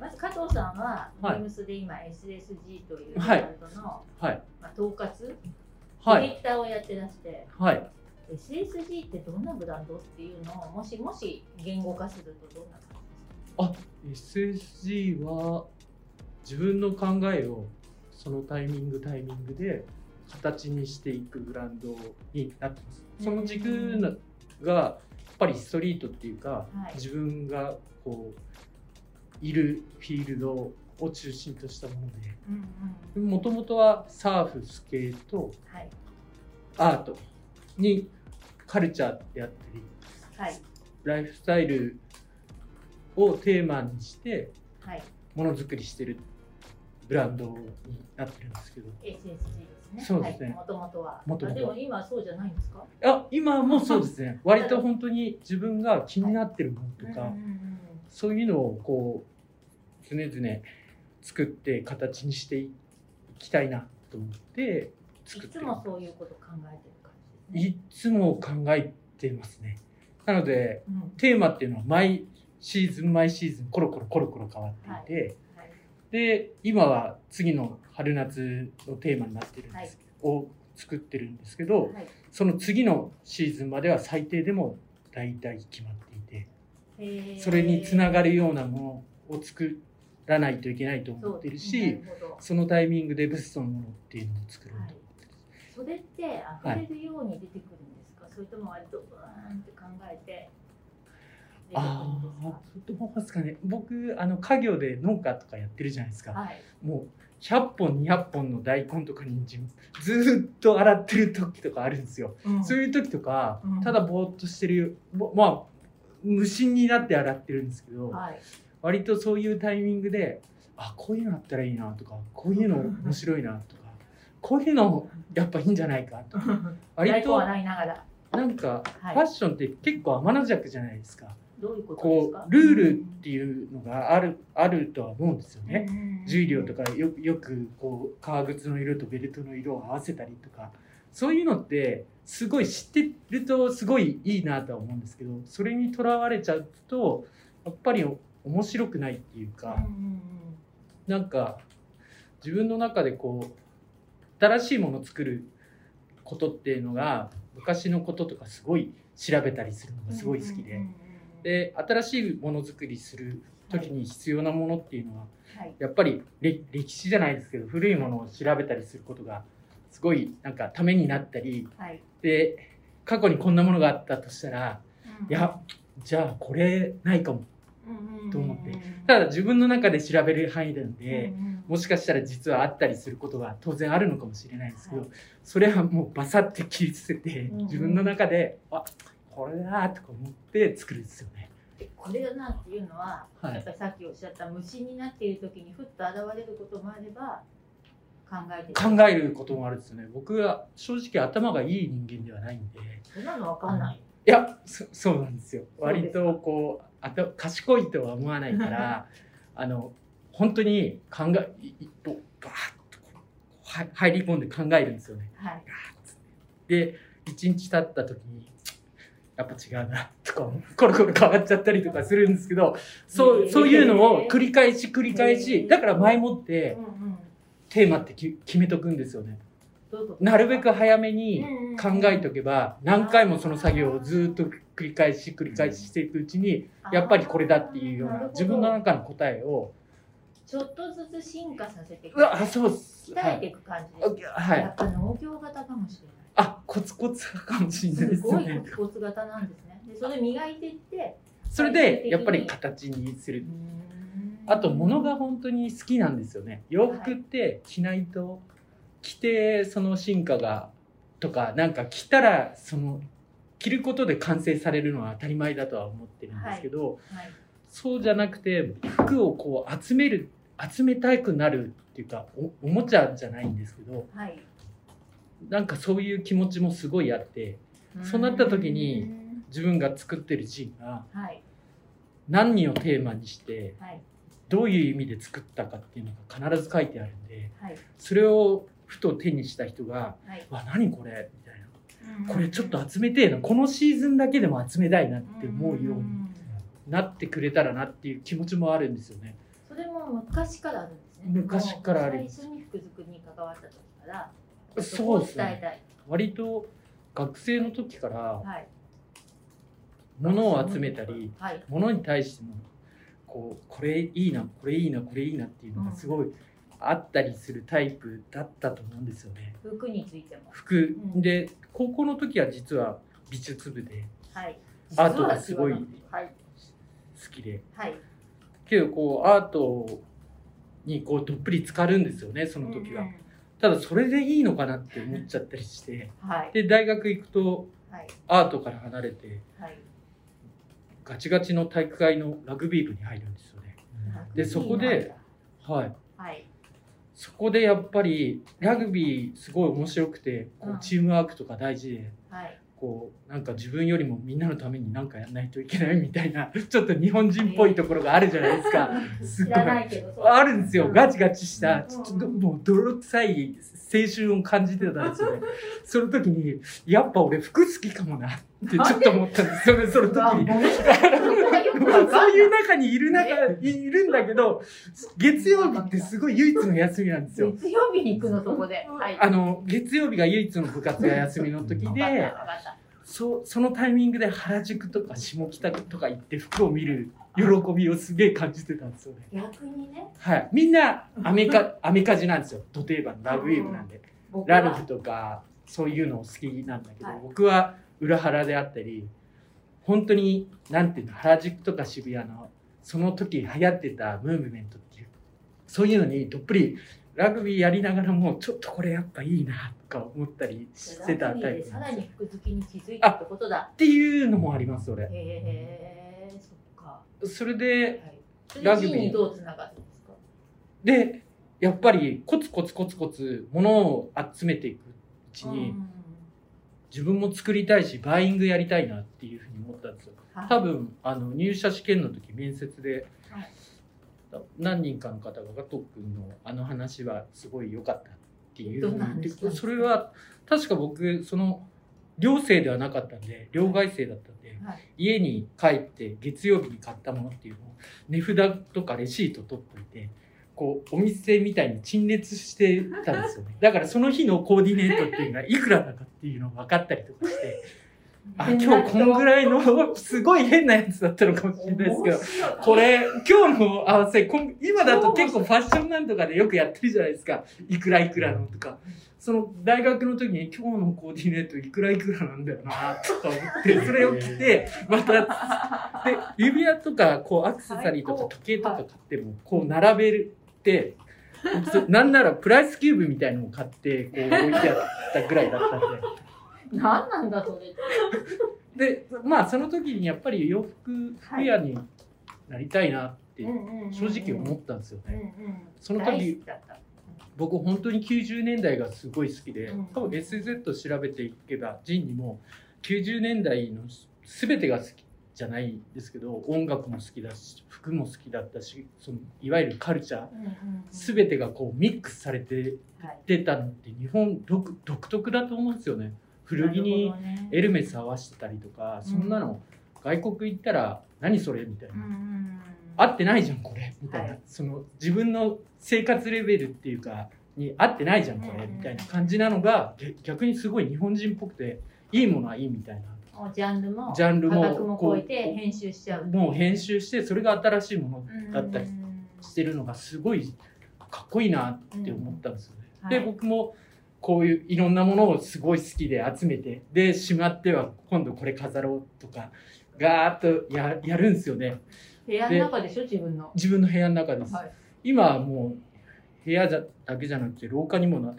まず加藤さんは、はい。ビームスで今 SSG というブはい。ランドの、はい。まあ、統括、はい。ディレクターをやってらして、はい。SSG ってどんなブランドっていうのをもしもし言語化するとどんな感じですか？SSG は自分の考えをそのタイミングタイミングで形にしていくブランドになってます。その軸がやっぱりストリートっていうか、はい。自分がこういるフィールドを中心としたものうんでもともとはサーフスケートはい。アートにカルチャーであったりはい。ライフスタイルをテーマにしてはい。ものづくりしてるブランドになってるんですけど。SSG ですね。そうですね。はい、もともとは。元々は。あでも今はそうじゃないんですか？あ今もそうですね。割と本当に自分が気になってるものとか、そういうのをこう常々作って形にしていきたいなと思って作いつってるもそういうこと考えてる感じですね。いつも考えてますね。なのでうん。テーマっていうのは毎シーズン毎シーズンコロコロコロコロ変わっていて、はい。で今は次の春夏のテーマになってるんですけど、を作ってるんですけどはい。その次のシーズンまでは最低でも大体決まっていてそれにつながるようなものを作らないといけないと思ってるしそのタイミングでベストのものっていうのを作ろうと思ってるそれって溢れるように出てくるんですか、それとも割とブーンって考えて。ああどうですかね。僕あの家業で農家とかやってるじゃないですか、かはい。もう100本200本の大根とか人参ずーっと洗ってる時とかあるんですよ、そういう時とか、うん。ただぼーっとしてるぼまあ無心になって洗ってるんですけど、はい割とそういうタイミングであこういうのあったらいいなとかこういうの面白いなとか こういうのやっぱいいんじゃないかとか 割とながら。なんかはい。ファッションって結構天の弱じゃないですか、どういうことですか？こうルールっていうのがあるあるとは思うんですよね、ね重量とかよよくこう革靴の色とベルトの色を合わせたりとか。そういうのってすごい知ってるとすごいいいなとは思うんですけどそれにとらわれちゃうとやっぱり面白くないっていうか、うなんか自分の中でこう新しいものを作ることっていうのが昔のこととかすごい調べたりするのうんがすごい好きで、で新しいものづくりする時に必要なものっていうのははい。やっぱり歴歴史じゃないですけど古いものを調べたりすることがすごいなんかためになったりはい。で過去にこんなものがあったとしたらうん。いやじゃあこれないかもと思ってうんただ自分の中で調べる範囲なんで、もしかしたら実はあったりすることが当然あるのかもしれないですけど、はい。それはもうバサッて切り捨てて、うん自分の中であこれだとか思って作るんですよね。でこれだなっていうのは、はい。やっぱりさっきおっしゃった無心になっている時にふっと現れることもあれば考えて考えることもあるんですよね。僕は正直頭がいい人間ではないんで。そんなのわかんない、いやそそうなんですよ。割とこうあと賢いとは思わないから あの本当に考えとバーッと入り込んで考えるんですよね。はい。で1日経った時にやっぱ違うなとかコロコロ変わっちゃったりとかするんですけどそう,、そういうのを繰り返し繰り返しだから前もってテーマってき決めとくんですよね。なるべく早めにうん。考えとけば何回もその作業をずっと繰り返し繰り返ししていくうちにやっぱりこれだっていうような自分の中の答えをちょっとずつ進化させていく。うわあそうっす。鍛えていく感じです、あはい。やっぱ農業型かもしれない。あコツコツかもしれないですすごいよねコツコツ型なんですね。でそれ磨いていってそれでやっぱり形にする。あと物が本当に好きなんですよね。洋服って着ないと着てその進化がとかなんか着たらその着ることで完成されるのは当たり前だとは思ってるんですけど、はい。そうじゃなくて服をこう集める集めたくなるっていうかおおもちゃじゃないんですけどはい。なんかそういう気持ちもすごいあってそうなった時に自分が作ってるジンがはい。何をテーマにしてはい。どういう意味で作ったかっていうのが必ず書いてあるんではい。それをふと手にした人がはい「わ何これ?」みたいな「これちょっとっ集めてこのシーズンだけでも集めたいな」って思うようにんなってくれたらなっていう気持ちもあるんですよね。それも昔からあるんですね。昔からある。最初に服作りに関わった時から。そうですね。割と学生の時からはい。物を集めたりはい。物に対してもこうこれいいなこれいいなこれいいなっていうのがすごいあったりするタイプだったと思うんですよね。服についても。服。うん。で高校の時は実は美術部ではい。アートがすごいはい。好きで。はい。けどこうアートにこうどっぷり浸かるんですよねその時は。うんうん。ただそれでいいのかなって思っちゃったりして。はい。で大学行くとはい。アートから離れてはい。ガチガチの体育会のラグビー部に入るんですよね。でそこではいはいそこでやっぱりラグビーすごい面白くてこうチームワークとか大事ではい。こうなんか自分よりもみんなのために何かやらないといけないみたいな ちょっと日本人っぽいところがあるじゃないですか。すごい。あるんですよ。ガチガチしたうん。ちょっともう泥臭い青春を感じてたんですよね。その時にやっぱ俺服好きかもなってちょっと思ったんですよね。その時に。そういう中にいる中いるんだけど月曜日ってすごい唯一の休みなんですよ。月曜日に行くのそこで。はい。あの月曜日が唯一の部活が休みの時でそそのタイミングで原宿とか下北とか行って服を見る喜びをすげえ感じてたんですよね。逆にね。はい、みんなアメカアメカジなんですよ。ド定番ラグビー部なんで、ラルフとかそういうの好きなんだけど、はい。僕は裏原であったり本当になんていうの原宿とか渋谷のその時流行ってたムーブメントっていうそういうのにどっぷりラグビーやりながらもちょっとこれやっぱいいなとか思ったりしてたタイプさらに服好きに気づいたってことだ。っていうのもあります俺。へえそっか。それでラグビー。にどうつながるんですか？でやっぱりコツコツコツコツ物を集めていくうちに、うん。自分も作りたいしバイングやりたいなっていうふうに思ったんですよ。はい。多分あの入社試験の時面接ではい。何人かの方がガトー君のあの話はすごい良かったっていう。どふうんに言ってそれは確か僕その寮生ではなかったんで寮外生だったんではい。家に帰って月曜日に買ったものっていうのを値札とかレシート取っといてこうお店みたいに陳列してたんですよね。だからその日のコーディネートっていうのがいくらだかっていうのが分かったりとかしてあ今日こんぐらいの すごい変なやつだったのかもしれないですけど。これ今日の合わせ今だと結構ファッションなんとかでよくやってるじゃないですか。いくらいくらのとか。その大学の時に今日のコーディネートいくらいくらなんだよなとか思って それを着てまたで指輪とかこうアクセサリーとか時計とか買ってもこう並べるってそなんならプライスキューブみたいのを買ってこう置いてあったぐらいだったんで。何なんだそれでまあその時にやっぱり洋服服屋になりたいなって正直思ったんですようんね。うん。その時僕本当に90年代がすごい好きでうん。多分 SZ 調べていけばジンにも90年代の全てが好きじゃないですけど音楽も好きだし服も好きだったしそのいわゆるカルチャー全てがこうミックスされてはい。出たのって日本独独特だと思うんですよね。古着にエルメス合わせてたりとか、そんなの外国行ったら何それみたいな、うん合ってないじゃんこれ。みたいな、はい。その自分の生活レベルっていうかに合ってないじゃんこれ。うんみたいな感じなのがげ逆にすごい日本人っぽくていいものはいいみたいな。ジャンルもジャンルも価格も超えて編集しちゃう。もう編集してそれが新しいものだったりしてるのがすごいかっこいいなって思ったんですよね。うん。ではい。僕もこういういろんなものをすごい好きで集めてでしまっては今度これ飾ろうとかガーッとややるんですよね。部屋の中でしょ自分の。自分の部屋の中です、はい。今はもう部屋じゃだけじゃなくて廊下にもな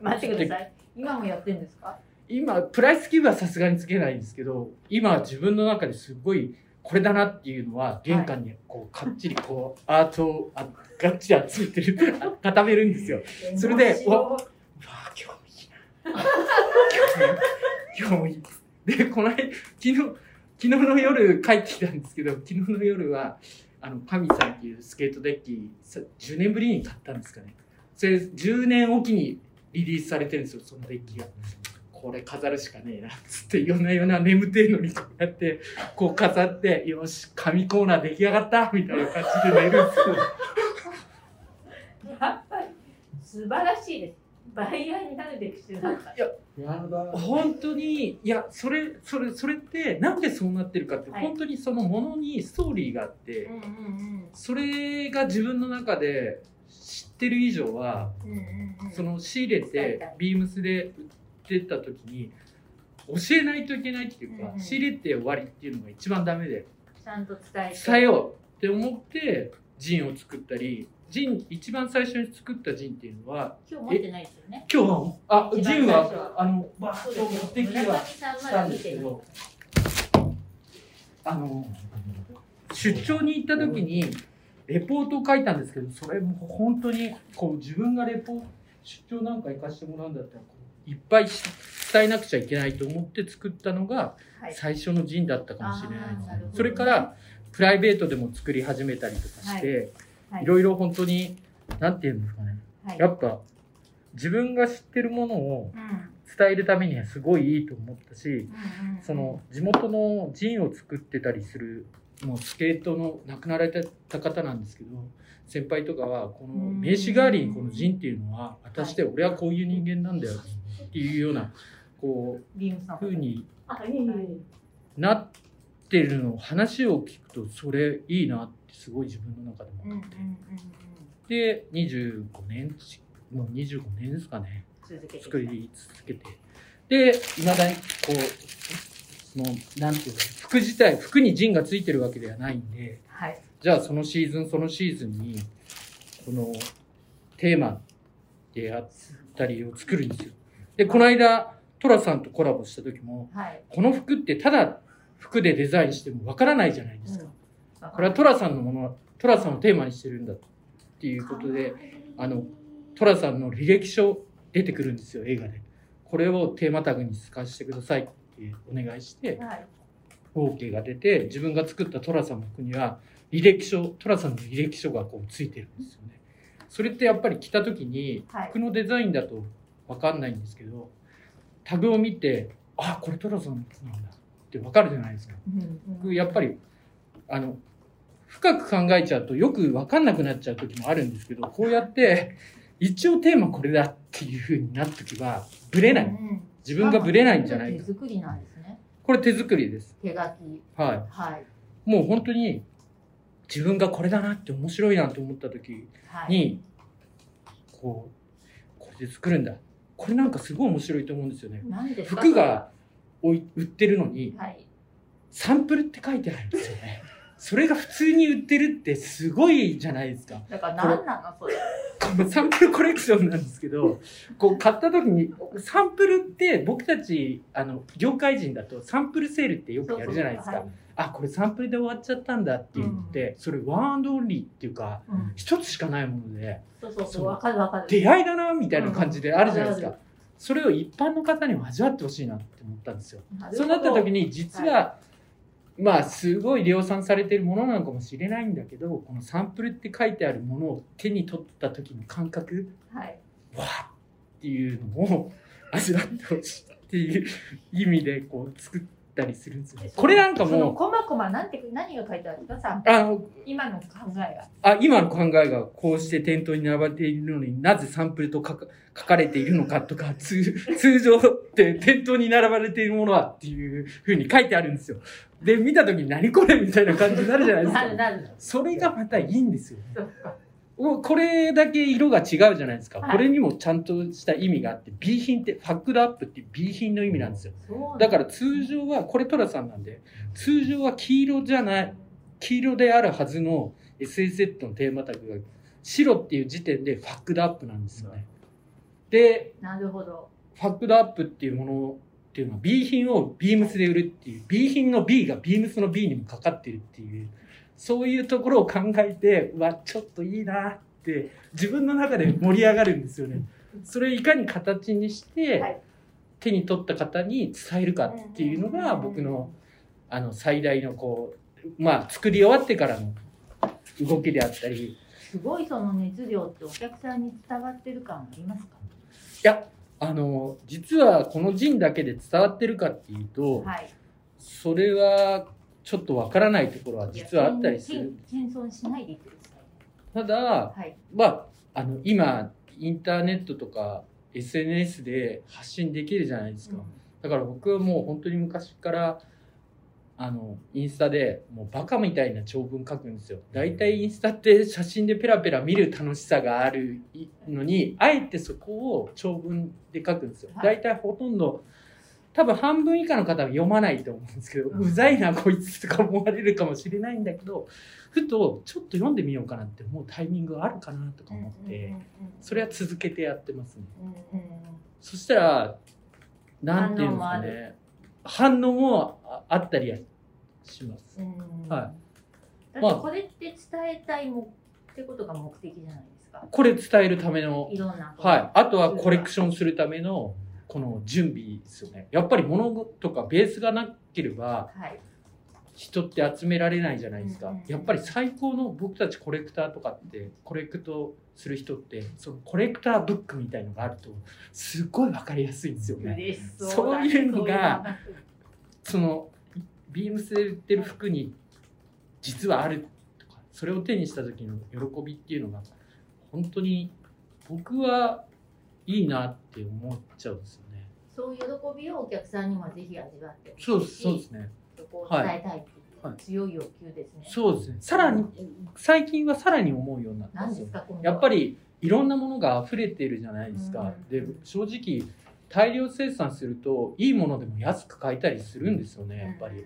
待ってください。今もやってんですか？今プライスキーブはさすがにつけないんですけど今自分の中ですごいこれだなっていうのは玄関にこうかっちりこうアートをあがっちり集めてる固めるんですよ。それでわ今日もい。いな今日いいでこの間昨日昨日の夜帰ってきたんですけど昨日の夜はあの神さんっていうスケートデッキ10年ぶりに買ったんですかね。それ10年おきにリリースされてるんですよそのデッキが。これ飾るしかねえなっつって夜な夜な眠ってえのにこうやってこう飾ってよし紙コーナー出来上がったみたいな感じで寝るんですよ。やっぱり素晴らしいです。バイヤーになるべき姿いや。やば本当にいやそれそれそれってなんでそうなってるかって、はい。本当にそのものにストーリーがあって、うんうんそれが自分の中で知ってる以上はうんうんうん。うんその仕入れてビームスで売ってった時に教えないといけないっていうか、うんうん。仕入れて終わりっていうのが一番ダメでちゃんと伝えて。伝えようって思ってジンを作ったりジン一番最初に作ったジンっていうのは今日持ってないですよね。今日はあジンはあのバーッと持ってきはしたんですけどあの出張に行った時にレポートを書いたんですけどそれも本当にこう自分がレポ出張なんか行かしてもらうんだったらいっぱいし伝えなくちゃいけないと思って作ったのがはい。最初のジンだったかもしれないあーなるほど。それからプライベートでも作り始めたりとかして、はいい。ろいろ本当になんていうんですかね。はい。やっぱ自分が知ってるものをうん。伝えるためにはすごいいいと思ったし、うんうんその地元のジンを作ってたりするもうスケートの亡くなられた方なんですけど先輩とかはこの名刺代わりにこのジンっていうのは私で俺はこういう人間なんだよっていうようなこビームさんう風にあいえいえいえ。なってるの話を聞くとそれいいなってすごい自分の中でもうんうんうん思って、で25年ちもう25年ですかね。作り続けて。でいまだにこうそのなんていうの服自体服に陣がついてるわけではないんで。はい。じゃあそのシーズンそのシーズンにこのテーマであったりを作るんですよ。でこの間トラさんとコラボした時もはい。この服ってただ服でデザインしてもわからないじゃないですか、これはトラさんのものトラさんをテーマにしてるんだっていうことであのトラさんの履歴書出てくるんですよ映画で。これをテーマタグに使わせてくださいってお願いしてはい。OK が出て自分が作ったトラさんの服には履歴書トラさんの履歴書がこうついてるんですよね。それってやっぱり着た時にはい。服のデザインだと分かんないんですけどタグを見てあこれトラさんの服なんだって分かるじゃないですか。うんうん僕やっぱりあの深く考えちゃうとよく分かんなくなっちゃう時もあるんですけどこうやって一応テーマこれだっていう風になっとけばブレない。うん自分がブレないんじゃないか。手作りなんですね。これ手作りです。手書き。ははい。いもう本当に自分がこれだなって面白いなと思った時はい。にこうこれで作るんだ。これなんかすごい面白いと思うんですよね。服が売ってるのにはい。サンプルって書いてあるんですよね。それが普通に売ってるってすごいじゃないですか。だから何なのそれ。このサンプルコレクションなんですけどこう買った時にサンプルって僕たちあの業界人だとサンプルセールってよくやるじゃないですか。はい。あこれサンプルで終わっちゃったんだっていうのって、それワンオンリーっていうかうん。一つしかないものでそうそうそそう。うわかるわかる。出会いだなみたいな感じであるじゃないですか、うんそれを一般の方にも味わってほしいなって思ったんですよ。そうなった時に実は、まあすごい量産されてるものなのかもしれないんだけどこのサンプルって書いてあるものを手に取った時の感覚はい。わーっていうのを 味わってほしいっていう意味でこう作ったりするんですよで。これなんかそのもうこまこまなんて何が書いてあるんですかさあの今の考えがあ今の考えがこうして店頭に並ばれているのになぜサンプルと書か書かれているのかとか通 通常って店頭に並ばれているものはっていうふうに書いてあるんですよ。で見た時に何これみたいな感じになるじゃないですか。なるなるそれがまたいいんですよね。これだけ色が違うじゃないですか、はい。これにもちゃんとした意味があって B 品ってファックドアップっていう B 品の意味なんですよ。だ。から通常はこれトラさんなんで通常は黄色じゃない黄色であるはずの SSZ のテーマタグが白っていう時点でファックドアップなんですよね。でなるほど。ファックドアップっていうものっていうのは B 品をビームスで売るっていう B 品の B がビームスの B にもかかってるっていうそういうところを考えてうわちょっといいなって自分の中で盛り上がるんですよね。それをいかに形にしてはい。手に取った方に伝えるかっていうのが僕のあの最大のこうまあ作り終わってからの動きであったり。すごいその熱量ってお客さんに伝わってる感ありますか？いやあの実はこの陣だけで伝わってるかっていうと、はい。それはちょっとわからないところは実はあったりする。謙謙遜しないでいてください。ただ、はい。まあ、あの、今インターネットとか SNS で発信できるじゃないですか、うん。だから僕はもう本当に昔からあのインスタでもうバカみたいな長文書くんですよ。大体インスタって写真でペラペラ見る楽しさがあるのにあえてそこを長文で書くんですよ。はい。大体ほとんど多分半分以下の方は読まないと思うんですけど、うざいなこいつとか思われるかもしれないんだけどふとちょっと読んでみようかなって思うタイミングがあるかなとか思って、それは続けてやってますね。そしたらなんていうんですかね。反応もああったりはします。うんはだってこれって伝えたいもってことが目的じゃないですか。これ伝えるための。いろんな。はい。あとはコレクションするためのこの準備ですよね。やっぱり物とかベースがなければはい。人って集められないじゃないですか、やっぱり最高の僕たちコレクターとかってコレクトする人ってそのコレクターブックみたいのがあるとすっごい分かりやすいんですよね。そう。いうのがそのビームスで売ってる服に実はあるとかそれを手にした時の喜びっていうのが本当に僕はいいなって思っちゃうんですよね。そういう喜びをお客さんにもぜひ味わってそうですそうですね。そこを伝えたいっていうはい。強い欲求ですね。そうですね。さらに最近はさらに思うようになったん何ですよ。ですやっぱりいろんなものが溢れてるじゃないですか、うん。で正直大量生産するといいものでも安く買えたりするんですよねやっぱり、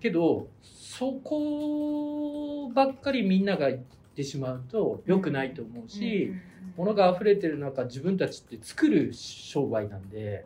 けどそこばっかりみんなが言ってしまうと良くないと思うし、物が溢れてる中自分たちって作る商売なんで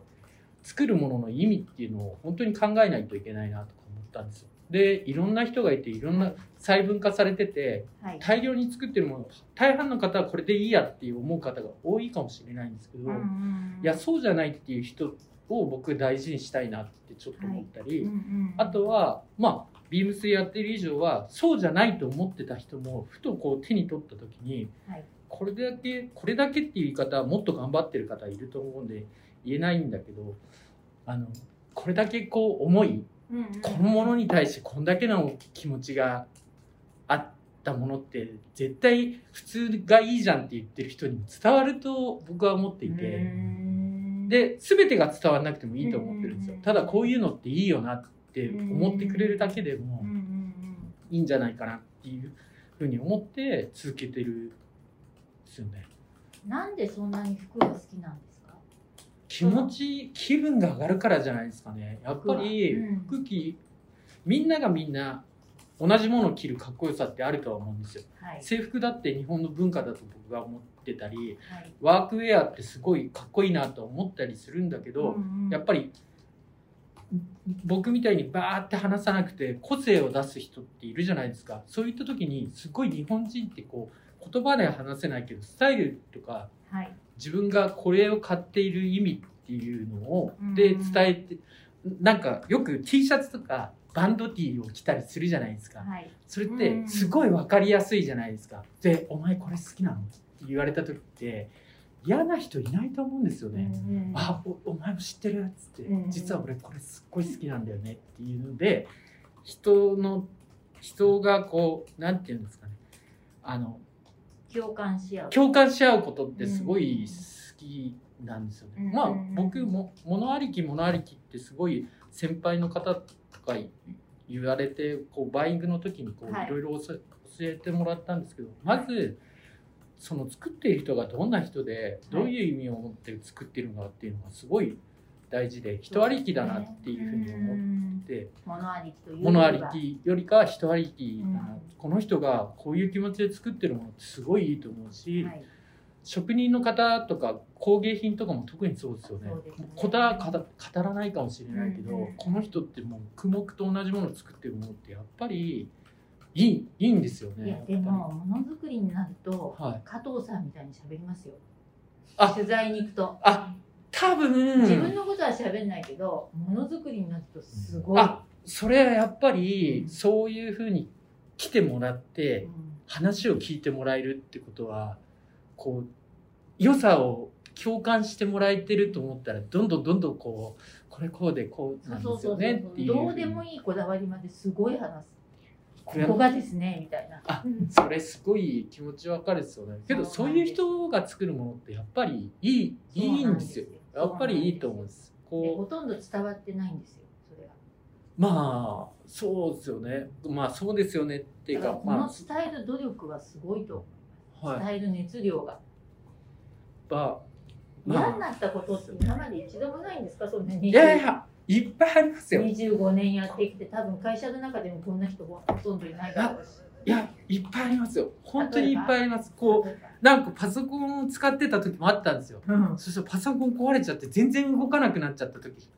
作るものの意味っていうのを本当に考えないといけないなとか思ったんですよ。でいろんな人がいていろんな細分化されててはい大量に作ってるもの大半の方はこれでいいやっていう思う方が多いかもしれないんですけど、うんうんいやそうじゃないっていう人を僕大事にしたいなってちょっと思ったり。うんうんあとはまあビームスやってる以上はそうじゃないと思ってた人もふとこう手に取った時に、はいこれだけこれだけっていう言い方はもっと頑張ってる方いると思うんで言えないんだけどあのこれだけこう思いうんうん。このものに対してこんだけの気持ちがあったものって絶対普通がいいじゃんって言ってる人にも伝わると僕は思っていて。うん。で全てが伝わらなくてもいいと思ってるんですよ。うん。ただこういうのっていいよなって思ってくれるだけでもいいんじゃないかなっていうふうに思って続けてるんですよね。なんでそんなに服が好きなんですか？気持ち気分が上がるからじゃないですかね。やっぱりうん。服着みんながみんな同じものを着るかっこよさってあるとは思うんですよ。はい。制服だって日本の文化だと僕は思ってたりはい。ワークウェアってすごいかっこいいなと思ったりするんだけど、うんうん。やっぱり僕みたいにバーって話さなくて個性を出す人っているじゃないですか。そういった時にすごい日本人ってこう言葉では話せないけどスタイルとかはい。自分がこれを買っている意味っていうのをうん。で伝えてなんかよく T シャツとかバンド T を着たりするじゃないですか。はい。それってすごい分かりやすいじゃないですか。で「お前これ好きなの?」って言われた時って嫌な人いないと思うんですよね。あおお前も知ってるっつって、うん実は俺これすっごい好きなんだよねっていうので人の人がこうなんていうんですかね。あの共感し合う。共感し合うことってすごい好きなんですよね。うん。まあうん。僕も物ありき物ありきってすごい先輩の方とか言われてこうバイングの時にこうはい。いろいろ教えてもらったんですけどまずその作っている人がどんな人でどういう意味を持って作っているのかっていうのがすごい大事で人ありきだなっていうふうに思って。物ありきという物ありきよりかは人ありきだな、うん。この人がこういう気持ちで作ってるものってすごいいいと思うし、はい。職人の方とか工芸品とかも特にそうですよね。こだ語語らないかもしれないけど、この人ってもう苦木と同じものを作ってるものってやっぱりいいいいんですよね。でもものづくりになるとはい。加藤さんみたいに喋りますよ。あ。取材に行くと。あ多分。自分のことは喋んないけどものづくりになるとすごい。あそれはやっぱりうん。そういうふうに来てもらって、うん。話を聞いてもらえるってことはこう良さを共感してもらえてると思ったらどんどんどんどんこうこれこうでこうそなうんそうそうそうですよねっていうどうでもいいこだわりまですごい話す。ここがですねみたいな。あそれすごい気持ちわかるですよねけどそういう人が作るものってやっぱりいいいいんですよやっぱりいいと思うんです。でほことんど伝わってないんですよそれがうまあそうですよね。まあそうですよねっていうだからこの伝える努力はすごいと思いあます、はい。伝える熱量が。ま嫌にあなったことって今まで一度もないんですか？そんなに。いやいやいっぱいありますよ。25年やってきて多分会社の中でもこんな人ほとんどいないだろうし。いやいっぱいありますよ。本当にいっぱいあります。こうなんかパソコンを使ってた時もあったんですよ。うん。そしたらパソコン壊れちゃって全然動かなくなっちゃった時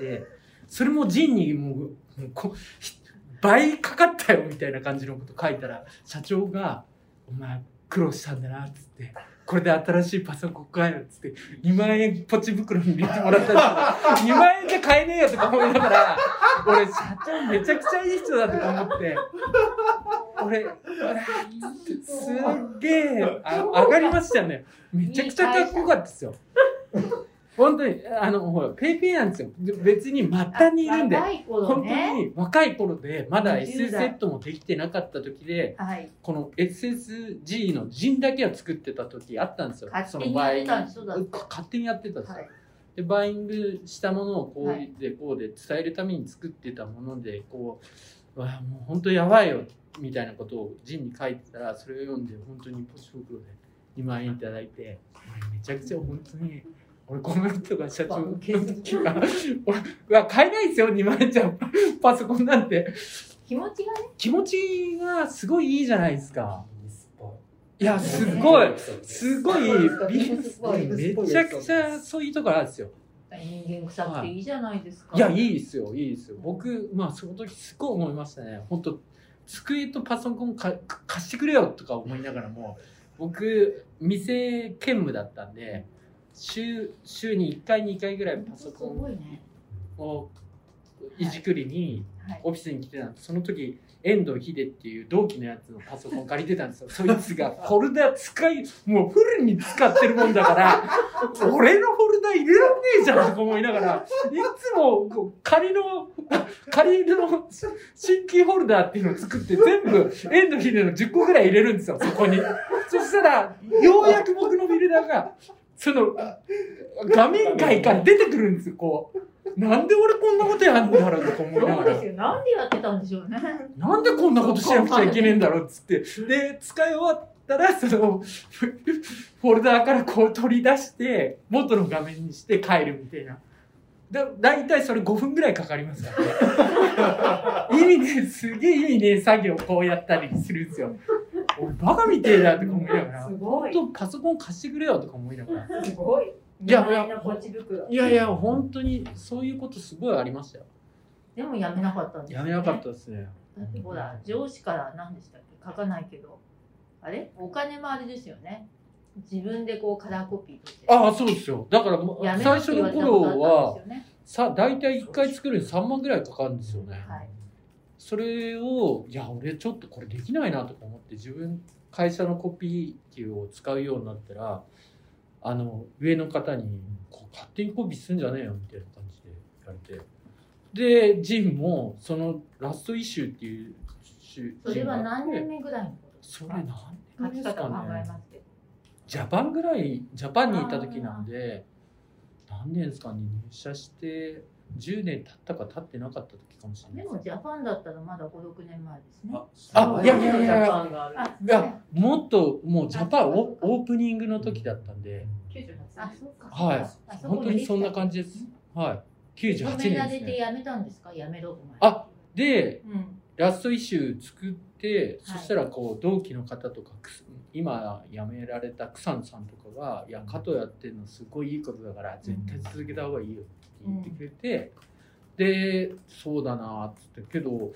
でそれもジンにもうもうこひ倍かかったよみたいな感じのこと書いたら社長が「お前苦労したんだな」っつって「これで新しいパソコン買えよ」っつって2万円ポチ袋に入れてもらったり2 万円じゃ買えねえよとか思いながら俺社長めちゃくちゃいい人だとか思って俺うわすっげえあ上がりましたよね。めちゃくちゃかっこよかったですよ。本当にあのほらペイペイなんですよ。で別に末端にいるんで。若い頃本当ねに若い頃でまだ20代 SSZ もできてなかった時ではい。この SSG の陣だけを作ってた時あったんですよ。勝手にやってたんでしょだってか勝手にやってたんですよ、はい。でバイングしたものをこはい。うでこうで伝えるために作ってたものでこううわもう本当やばいよみたいなことを陣に書いてたらそれを読んで本当にポチ袋で2万円いただいて俺めちゃくちゃ本当に俺この人が社長の時が俺うわ買えないですよ2万円じゃパソコンなんて。気持ちがね。気持ちがすごいいいじゃないですか。いやすごい。すごいビすごいめちゃくちゃそういうところあるんですよ。人間臭くていいじゃないですか。い。や、いいですよ、いいですよ。僕、まあ、その時すごい思いましたね。本当机とパソコンか貸してくれよとか思いながらも、僕、店兼務だったんで、週、週に1回、2回ぐらいパソすコンをいじくりにはいオフィスに来てたんです。その時、遠藤秀っていう同期のやつのパソコン借りてたんですよ。そいつがフォルダ使い、もうフルに使ってるもんだから、俺のフォルダ入れらんねえじゃんとか思いながら、いつもこう仮の、仮の新規ホルダーっていうのを作って全部遠藤秀の10個ぐらい入れるんですよ、そこに。そしたら、ようやく僕のフィルダーが、その、画面外から出てくるんですよ、こう。なんで俺こんなことやんだろうとか思いながらそうです。よなんでやってたんでしょうねなんでこんなことしなくちゃいけねえんだろうっつって。で、使い終わったら、その、フフォルダーからこう取り出して、元の画面にして帰るみたいな。だ、だいたいそれ5分ぐらいかかりますからね。意味ね、すげえ意味ねえ作業こうやったりするんですよ。俺バカみてえなとか思いながらす。ごい本当パソコン貸してくれよとか思いながら。すごいいやいや2万円のポチ袋いやいや、本当にそういうことすごいありましたよ。でもやめなかったんですよねやめなかったですね。だってほら上司から何でしたっけ？書かないけどあれ？お金もあれですよね自分でこうカラーコピーとしてああ、そうですよ。だから最初の頃は大体1回作るに3万ぐらいかかるんですよね。はいそれを、いや、俺ちょっとこれできないなとか思って、自分、会社のコピー機を使うようになったら、あの、上の方に、こう勝手にコピーすんじゃねえよ、みたいな感じで言われて。で、ジンも、そのラストイシューっていう、それは何年目目ぐらいのことですか？それ何書年目ですかね。ジャパンぐらいジャパンにいた時なんで何年ですかね入社して10年経ったか経ってなかった時かもしれない。でもジャパンだったらまだ56年前ですね。あいやいやいや。いやあいやもっともうジャパンオオープニングの時だったんで。あそうか。はい。本当にそんな感じです。はい。98褒められ年ですね。てやめたんですかやめろお前あでうん。ラストイシュー作って、はい。そしたらこう同期の方とか今辞められた草野さんとかが「いや加藤やってるのすごいいいことだから絶対続けた方がいいよ」って言ってくれて、でそうだなっつってけど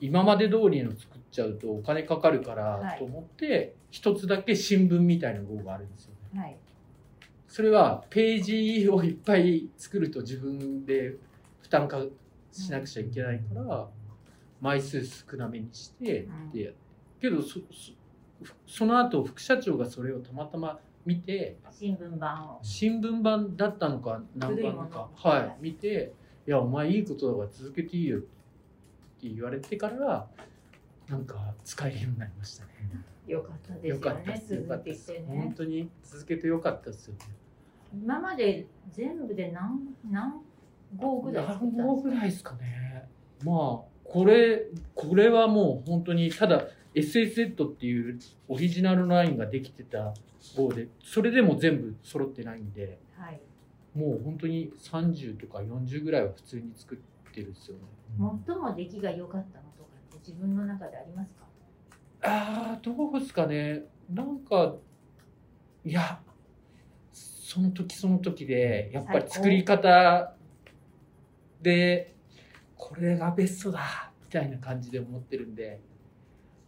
今まで通りの作っちゃうとお金かかるかはい。らと思って一、つだけ新聞みたいな号があるんですよね。はい。それはページをいっぱい作ると自分で負担化しなくちゃいけないから、枚数少なめにして、うん。でけどそそその後副社長がそれをたまたま見て新聞版を新聞版だったのか何版のかはい見て「いやお前いいことだから続けていいよ」って言われてからなんか使えるようになりましたね。よかったですよよね続けて。本ね当に続けてよかったですよね。今まで全部で何何号ぐらい何号ぐらいですかね。まあこれこれはもう本当にただ SSZ っていうオリジナルラインができてた号でそれでも全部揃ってないんでかはい。もう本当に30とか40ぐらいは普通に作ってるんですよね。最も出来が良かったのとかって自分の中でありますか？ああどうですかね。なんかいやその時その時でやっぱり作り方でこれがベストだみたいな感じで思ってるんで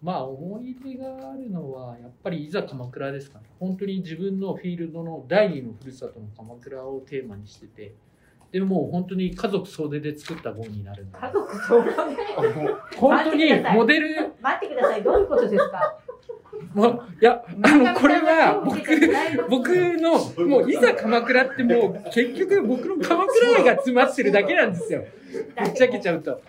まあ思い出があるのはやっぱりいざ鎌倉ですかね。本当に自分のフィールドの第二のふるさとの鎌倉をテーマにしてて。でもう本当に家族総出で作った号になるんで。家族総出？本当にモデル？待ってください。どういうことですか？もいやあのこれは僕僕のもういざ鎌倉ってもう結局僕の鎌倉愛が詰まってるだけなんですよ。ぶっちゃけちゃうと。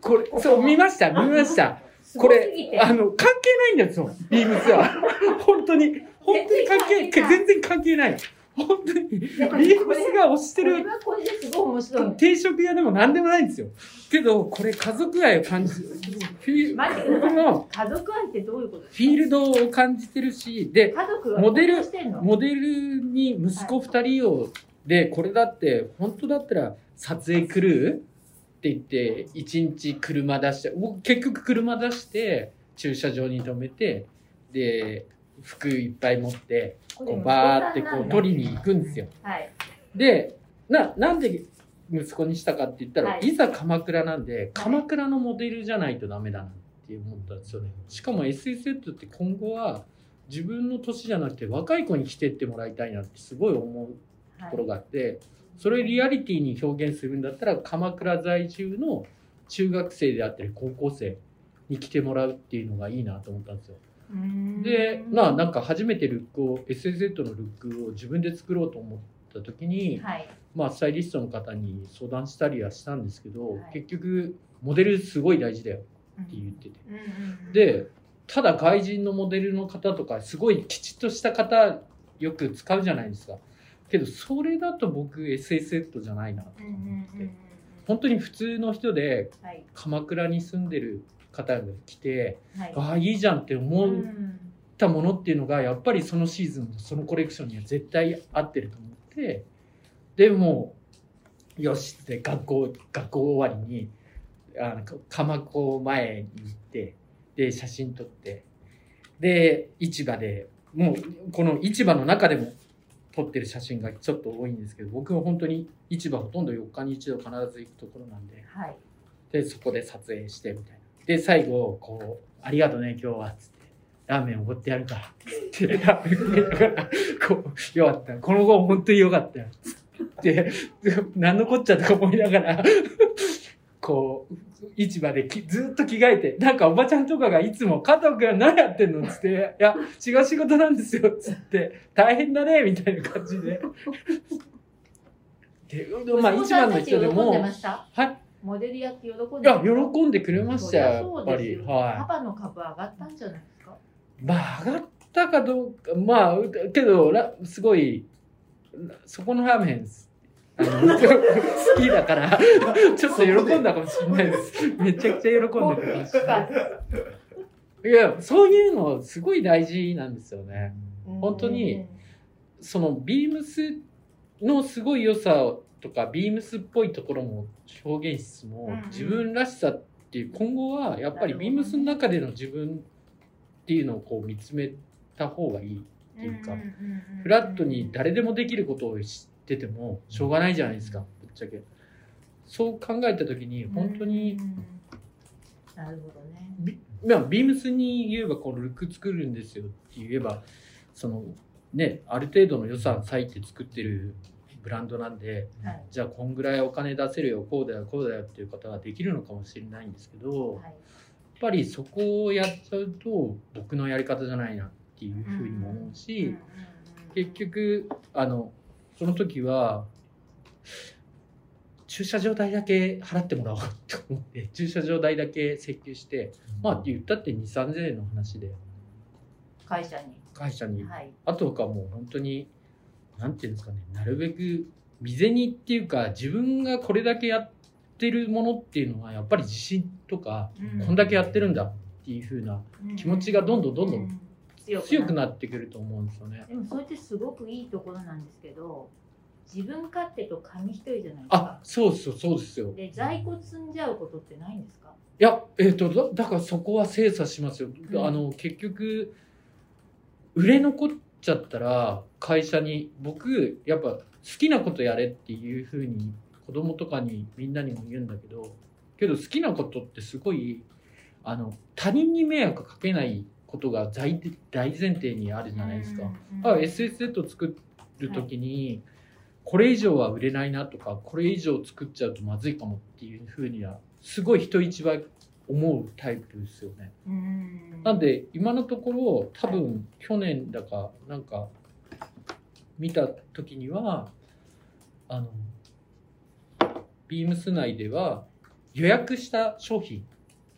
これそう見ました見ましたこれあの関係ないんですよ。ビームスは 本当に本当に関係全然関係ない。本当にビームスが推してる。定食屋でも何でもないんですよ。けどこれ家族愛を感じる。フィ待ってください。僕の家族愛ってどういうことですフィールドを感じてるしでモデルモデルに息子2人を、でこれだって本当だったら撮影来るって言って1日車出して僕結局車出して駐車場に止めてで服いっぱい持ってこうバーってこう取りに行くんですよ。はい。でななんで息子にしたかって言ったら、はい。い、ざ鎌倉なんで鎌倉のモデルじゃないとダメだなって思ったんですよね。しかも SSZ って今後は自分の年じゃなくて若い子に来てってもらいたいなってすごい思うところがあって、それリアリティに表現するんだったら鎌倉在住の中学生であったり高校生に来てもらうっていうのがいいなと思ったんですよ。でまあなんか初めてルックを SSZ のルックを自分で作ろうと思った時に、はい。まあ、スタイリストの方に相談したりはしたんですけど、はい。結局モデルすごい大事だようんって言ってて、でただ外人のモデルの方とかすごいきちっとした方よく使うじゃないですかけどそれだと僕 SSZ じゃないなと思って、本当に普通の人ではい。鎌倉に住んでる方が来て、はい。ああいいじゃんって思うったものっていうのがやっぱりそのシーズンのそのコレクションには絶対合ってると思って。でもうよしって学校学校終わりにあの鎌子前に行ってで写真撮って。で市場でもうこの市場の中でも撮ってる写真がちょっと多いんですけど僕は本当に市場ほとんど4日に一度必ず行くところなんではい。でそこで撮影してみたいな。で最後こう「ありがとね今日は」つって「ラーメンおごってやるから」つってラーメン食いながらこう「よかった。この後本当によかったよ」つって。で何のこっちゃとか思いながらこう市場できずっと着替えてなんかおばちゃんとかがいつも「加藤君何やってんの?」っつって「いや違う仕事なんですよ」っつって「大変だね」みたいな感じで。でまあ市場の人でもはいモデルやって喜んでいや、喜んでくれましたよ、やっぱり。パはパの株上がったんじゃないですか？い。まあ、上がったかどうか、まあ、けど、らすごい、そこのラーメン、あの、好きだから、ちょっと喜んだかもしれないです。めちゃくちゃ喜んでくれました。いや、そういうの、すごい大事なんですよね。本当にその、ビームスのすごい良さとか、ビームスっぽいところも表現しつつも自分らしさっていう、今後はやっぱりビームスの中での自分っていうのをこう見つめた方がいい。っていうかフラットに誰でもできることを知っててもしょうがないじゃないですか、ぶっちゃけ。そう考えた時に、本当に、なるほどね。ビまあ、ビームスに言えばこのルック作るんですよって言えばそのねある程度の予算割いて作ってるブランドなんではい。じゃあこんぐらいお金出せるよこうだよこうだよっていう方はできるのかもしれないんですけどやっはいぱりそこをやっちゃうと僕のやり方じゃないなっていうふうにも思うし、結局あのその時は駐車場代だけ払ってもらおうと思って駐車場代だけ請求してまあ言ったって2 3 0 0円の話で。会社に。会社に、はい。あとかもう本当になんていうんですかねなるべく未然っていうか自分がこれだけやってるものっていうのはやっぱり自信とか、うん。こんだけやってるんだっていう風な気持ちがどんどんどんどんう強強くななってくると思うんですよね。でもそれってすごくいいところなんですけど自分勝手と紙一重じゃないですあかそうですよそうですよ。で在庫積んじゃうことってないんですか？いや、えっ、とだ、だからそこは精査しますよ。んあの、結局、売れ残っちゃったら、会社に、僕、やっぱ好きなことやれっていうふうに、子供とかにみんなにも言うんだけど、けど好きなことってすごい、あの、他人に迷惑かけないことが大大前提にあるじゃないですか。あ SSZ 作る時に、これ以上は売れないなとかこれ以上作っちゃうとまずいかもっていうふうにはすごい人一倍思うタイプですよね。うんなんで今のところ多分去年だかなんか見た時にはあのビームス内では予約した商品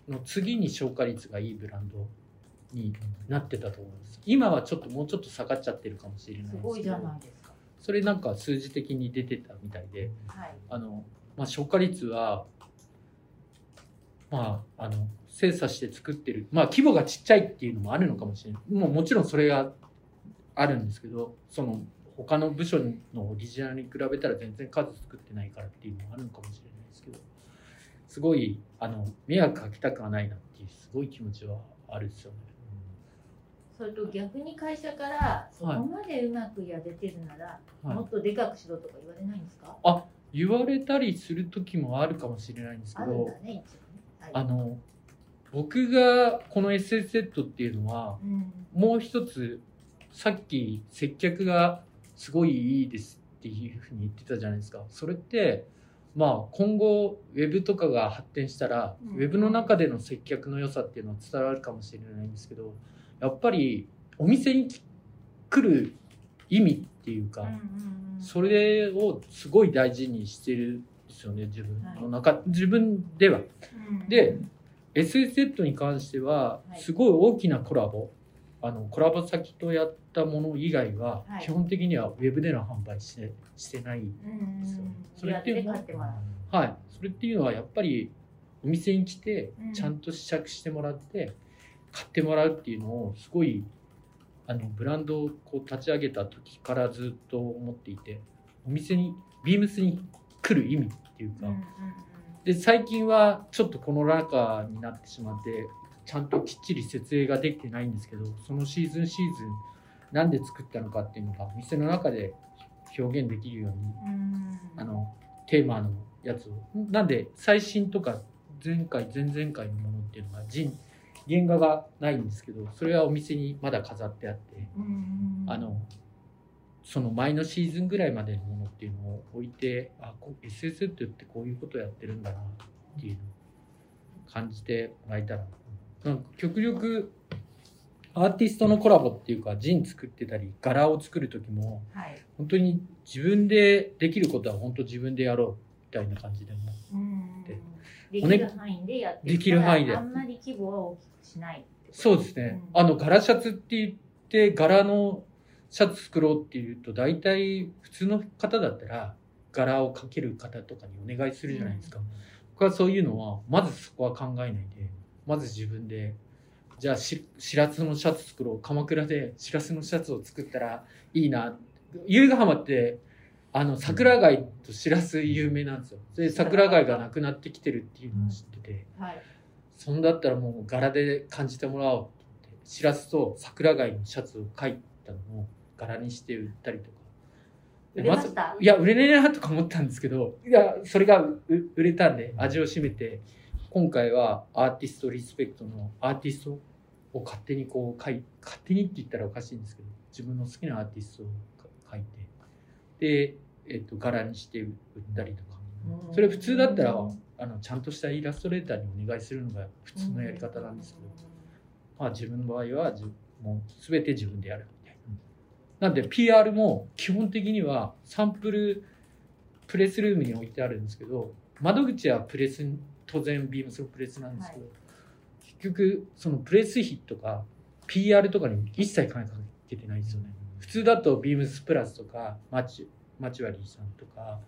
の次に消化率がいいブランドになってたと思います。今はちょっともうちょっと下がっちゃってるかもしれないですけど。すごいじゃないですかそれなんか数字的に出てたみたいではいあの、まあ、消化率はまああの精査して作ってるまあ規模がちっちゃいっていうのもあるのかもしれないもうもちろんそれがあるんですけどその他の部署のオリジナルに比べたら全然数作ってないからっていうのもあるのかもしれないですけどすごいあの迷惑かけたくはないなっていうすごい気持ちはあるんですよね。それと逆に会社からそこまでうまくやれてるなら、はい。もっとでかくしろとか言われないんですか？言われたりする時もあるかもしれないんですけどね、はい、あの僕がこの SSZ っていうのはうん。もう一つさっき接客がすごいいいですっていうふうに言ってたじゃないですか。それってまあ今後ウェブとかが発展したら、うん。ウェブの中での接客の良さっていうのは伝わるかもしれないんですけどやっぱりお店に来る意味っていうか、それをすごい大事にしてるんですよね自分の中、自分では。うん。で SSZ に関してははい。すごい大きなコラボ、あのコラボ先とやったもの以外ははい。基本的にはウェブでの販売してしてない、うんですよ。うんそれっていうのははい、それっていうのはやっぱりお店に来てうん。ちゃんと試着してもらって買ってもらうっていうのをすごいあのブランドをこう立ち上げた時からずっと思っていてお店にビームスに来る意味っていうか、で最近はちょっとこの中になってしまってちゃんときっちり設営ができてないんですけどそのシーズンシーズンなんで作ったのかっていうのが店の中で表現できるようにうん。あのテーマのやつを。なんで最新とか前回前々回のものっていうのが人原画がないんですけどそれはお店にまだ飾ってあってあのその前のシーズンぐらいまでのものっていうのを置いてあこ SSZ ってこういうことやってるんだなっていうのを感じてもらえたらなんか極力アーティストのコラボっていうかジン作ってたり柄を作る時もはい。本当に自分でできることは本当自分でやろうみたいな感じでもうん。でできる範囲でやってできる範囲であんまり規模は大きくしないそうですね、うん。あの柄シャツって言って柄のシャツ作ろうっていうと大体普通の方だったら柄をかける方とかにお願いするじゃないですか、僕はそういうのはまずそこは考えないでまず自分でじゃあししらすのシャツ作ろう。鎌倉でしらすのシャツを作ったらいいな。由比ヶ浜ってあの桜貝としらす有名なんですよ。で桜貝がなくなってきてるっていうのを知ってて、はいそんだったらもう柄で感じてもらおうと思ってしらすと桜貝のシャツを描いたのを柄にして売ったりとか。売れました？いや売れねえなとか思ったんですけどいやそれがう売れたんで味を占めて今回はアーティストリスペクトのアーティストを勝手にこう描い勝手にって言ったらおかしいんですけど自分の好きなアーティストを描いて。で、えっと柄にして売ったりとか。それ普通だったらあのちゃんとしたイラストレーターにお願いするのが普通のやり方なんですけど、まあ、自分の場合はじもう全て自分でやる。みたいな。なんで PR も基本的にはサンプルプレスルームに置いてあるんですけど窓口はプレス当然ビームスのプレスなんですけど、結局そのプレス費とか PR とかに一切金かけてないんですよね。普通だとビームスプラスとかマチマチュアリーさんとか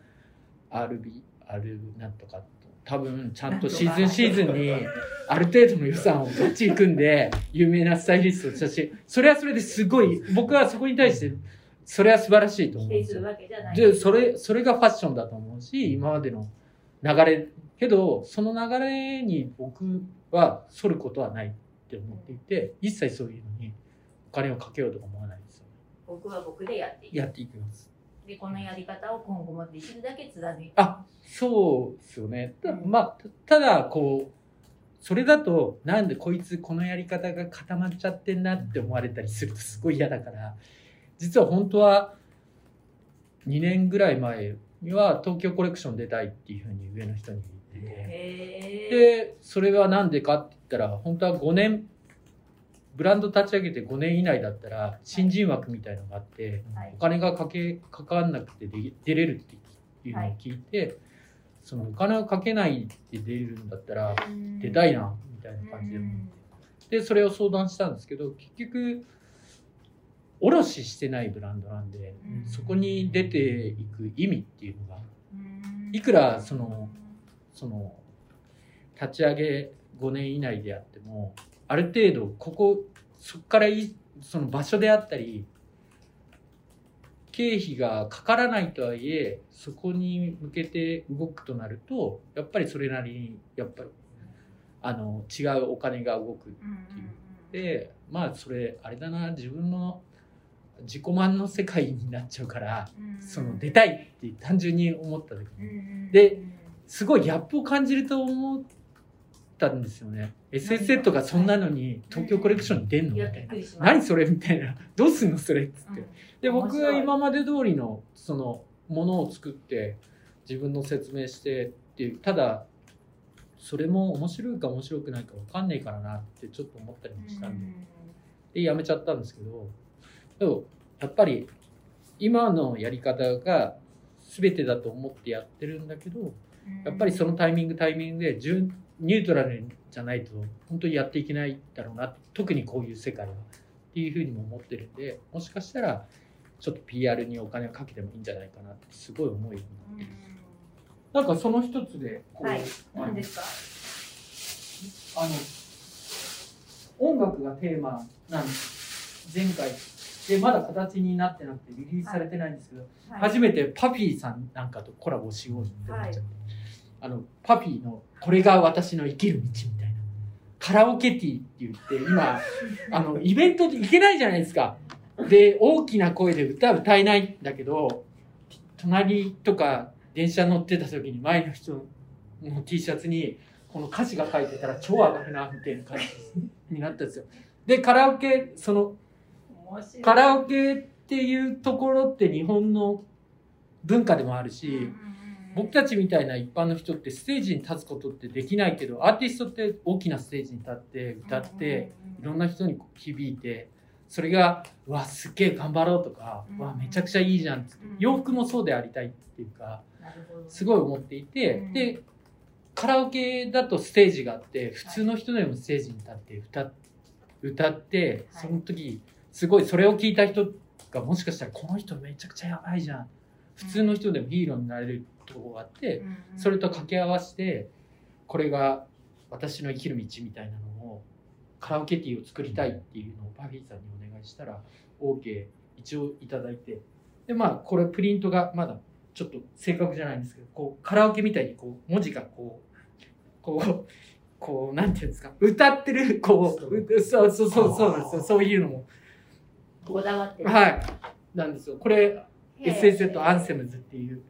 RB アルなんとか多分ちゃんとシーズンシーズンにある程度の予算をどっち組んで 有名なスタイリストをしたしそれはそれですごい僕はそこに対してそれは素晴らしいと思うんですよ。でそれそれがファッションだと思うし今までの流れけどその流れに僕は反ることはないって思っていて一切そういうのにお金をかけようとか思わないですよ、ね、僕は僕でやっていく。やっていきますでこのやり方を今後もできるだけ貫いて。あそうですよね。た,、まあ、ただこうそれだとなんでこいつこのやり方が固まっちゃってんなって思われたりするとすごい嫌だから実は本当は2年ぐらい前には東京コレクション出たいっていうふうに上の人に言ってて。でそれは何でかって言ったら本当は5年ブランド立ち上げて5年以内だったら新人枠みたいのがあって、はい。お金がかけかかんなくてで出れるっていうのを聞いて、そのお金をかけないで出れるんだったら出たいなみたいな感じで思って。でそれを相談したんですけど結局卸してないブランドなんでそこに出ていく意味っていうのがいくらそのその立ち上げ5年以内であってもある程度ここそこからいその場所であったり経費がかからないとはいえそこに向けて動くとなるとやっぱりそれなりにやっぱりあの違うお金が動くでまあそれあれだな自分の自己満の世界になっちゃうからその出たいって単純に思った時に。ですごいギャップを感じると思ったんですよね。SSZ とかそんなのに東京コレクションに出んの？みたいな何それ？みたいな。どうすんのそれ？っつって。で僕が今まで通りのそのものを作って自分の説明してっていうただそれも面白いか面白くないか分かんないからなってちょっと思ったりもしたんで。でやめちゃったんですけどでもやっぱり今のやり方が全てだと思ってやってるんだけどやっぱりそのタイミングタイミングで順ニュートラルじゃないと本当にやっていけないだろうな特にこういう世界はっていうふうにも思ってるんでもしかしたらちょっと PR にお金をかけてもいいんじゃないかなってすごい思うようになってなんかその一つでこう、はい。何ですかあの音楽がテーマなんです。前回。でまだ形になってなくてリリースされてないんですけど、初めてパピーさんなんかとコラボしようって思っちゃって、あのパピーの「これが私の生きる道」みたいな。カラオケティーって言って今あのイベントで行けないじゃないですか。で大きな声で歌歌えないんだけど隣とか電車乗ってた時に前の人の T シャツにこの歌詞が書いてたら超上がるなみたいな感じになったんですよ。でカラオケそのカラオケっていうところって日本の文化でもあるし、僕たちみたいな一般の人ってステージに立つことってできないけどアーティストって大きなステージに立って歌っていろんな人に響いてそれが「うわすっげえ頑張ろう」とか「うん。うわめちゃくちゃいいじゃん」って。うん。洋服もそうでありたいっていうかすごい思っていてうん。でカラオケだとステージがあって普通の人でもステージに立って歌歌ってはい。その時すごいそれを聞いた人がもしかしたらこの人めちゃくちゃやばいじゃん。普通の人でもヒーローになれるとこがあってそれと掛け合わせてこれが私の生きる道みたいなのをカラオケティーを作りたいっていうのをパフィーさんにお願いしたら OK 一応いただいて。でまあこれプリントがまだちょっと正確じゃないんですけどこうカラオケみたいにこう文字がこうこうこうなんていうんですか歌ってるこううそうそうそうそうなんですよ。そういうのも。こだわってる。はい。なんですよ。これへー。SSZ アンセムズっていうはい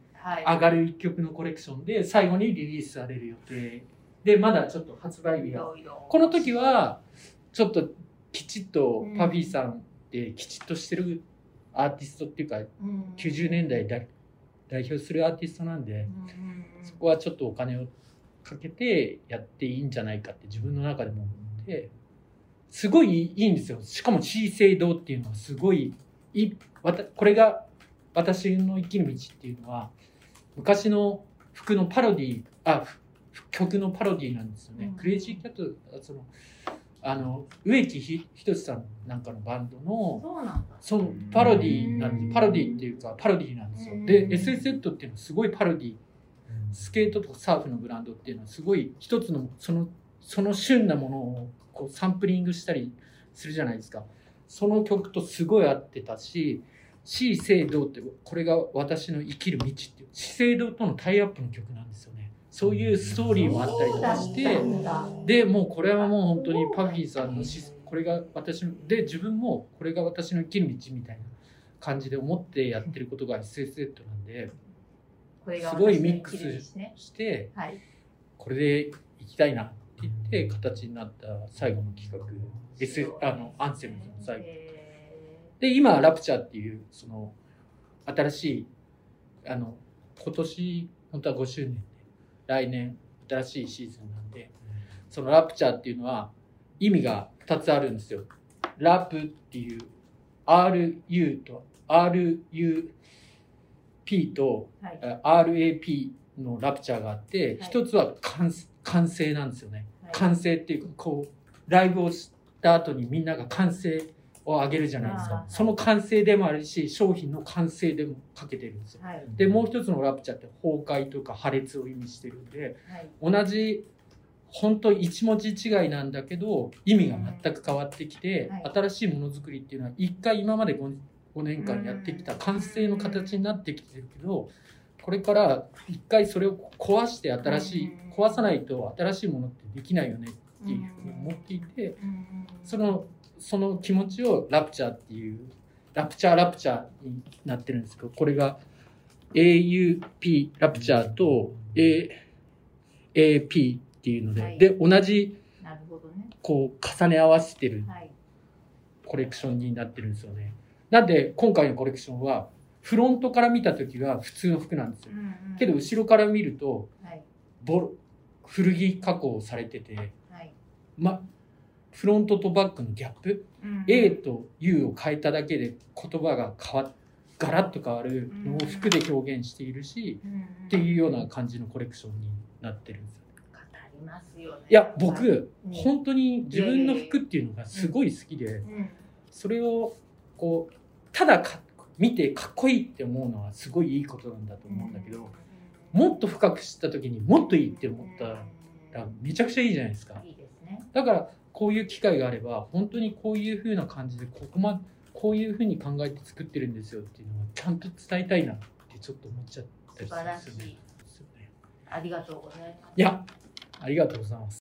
上がる一曲のコレクションで最後にリリースされる予定。でまだちょっと発売日が。この時はちょっときちっとうん。パフィーさんってきちっとしてるアーティストっていうかうん。90年代代代表するアーティストなんでそこはちょっとお金をかけてやっていいんじゃないかって自分の中でも思ってすごいいいんですよ。しかも C 聖堂っていうのはすごいいいわたこれが私の生きる道っていうのは昔の服のパロディあふ曲のパロディなんですよね、うん。クレイジーキャットあそのあの植木ひひとしさんなんかのバンドのそうなんだ。そのパロディなんうん。ですパロディっていうかパロディなんですよ。うん。で SSZ っていうのはすごいパロディスケートとかサーフのブランドっていうのはすごい一つのそのその旬なものをこうサンプリングしたりするじゃないですか。その曲とすごい合ってたし「死聖堂」ってこれが私の生きる道っていう。死聖堂とのタイアップの曲なんですよね。そういうストーリーもあったりとかしてでもうこれはもう本当にパフィーさんのしこれが私ので自分もこれが私の生きる道みたいな感じで思ってやってることが SSZ なんですごいミックスしてはい。これで行きたいなって言って形になった最後の企画。S あのアンセムズの最後。えで今ラプチャーっていうその新しいあの今年本当は5周年で来年新しいシーズンなんでそのラプチャーっていうのは意味が2つあるんですよ。ラプっていう RU と RUP とーはい。あ RAP のラプチャーがあってはい。一つは完完成なんですよね。はい。完成っていうかこうライブをした後にみんなが完成を上げるじゃないですか。その完成でもあるし商品の完成でもかけてるんですよ。はい。でもう一つのラプチャーって崩壊とか破裂を意味してるんではい。同じ本当一文字違いなんだけど意味が全く変わってきて、はい。新しいものづくりっていうのは一回今まで 5, 5年間やってきた完成の形になってきてるけどこれから一回それを壊して新しいうん。壊さないと新しいものってできないよねっていうふうに思っていてうんそのその気持ちをラプチャーっていうラプチャーラプチャーになってるんですけどこれが AUP ラプチャーと AAP っていうので、はい。で同じこう重ね合わせてるはい。コレクションになってるんですよね。なんで今回のコレクションはフロントから見た時は普通の服なんですよ。けど後ろから見るとはい。古着加工されてて、はいま、フロントとバックのギャップ、うん。A と U を変えただけで言葉が変わガラッと変わるのを服で表現しているし、っていうような感じのコレクションになってるんですよ。語りますよね。いや僕、うん本当に自分の服っていうのがすごい好きで、うん。それをこうただか見てかっこいいって思うのはすごいいいことなんだと思うんだけど、もっと深く知った時にもっといいって思ったらめちゃくちゃいいじゃないですかだからこういう機会があれば本当にこういう風な感じでここまこういう風に考えて作ってるんですよっていうのはちゃんと伝えたいなってちょっと思っちゃったりするん素晴らしいですよね。ありがとうございますいやありがとうございます。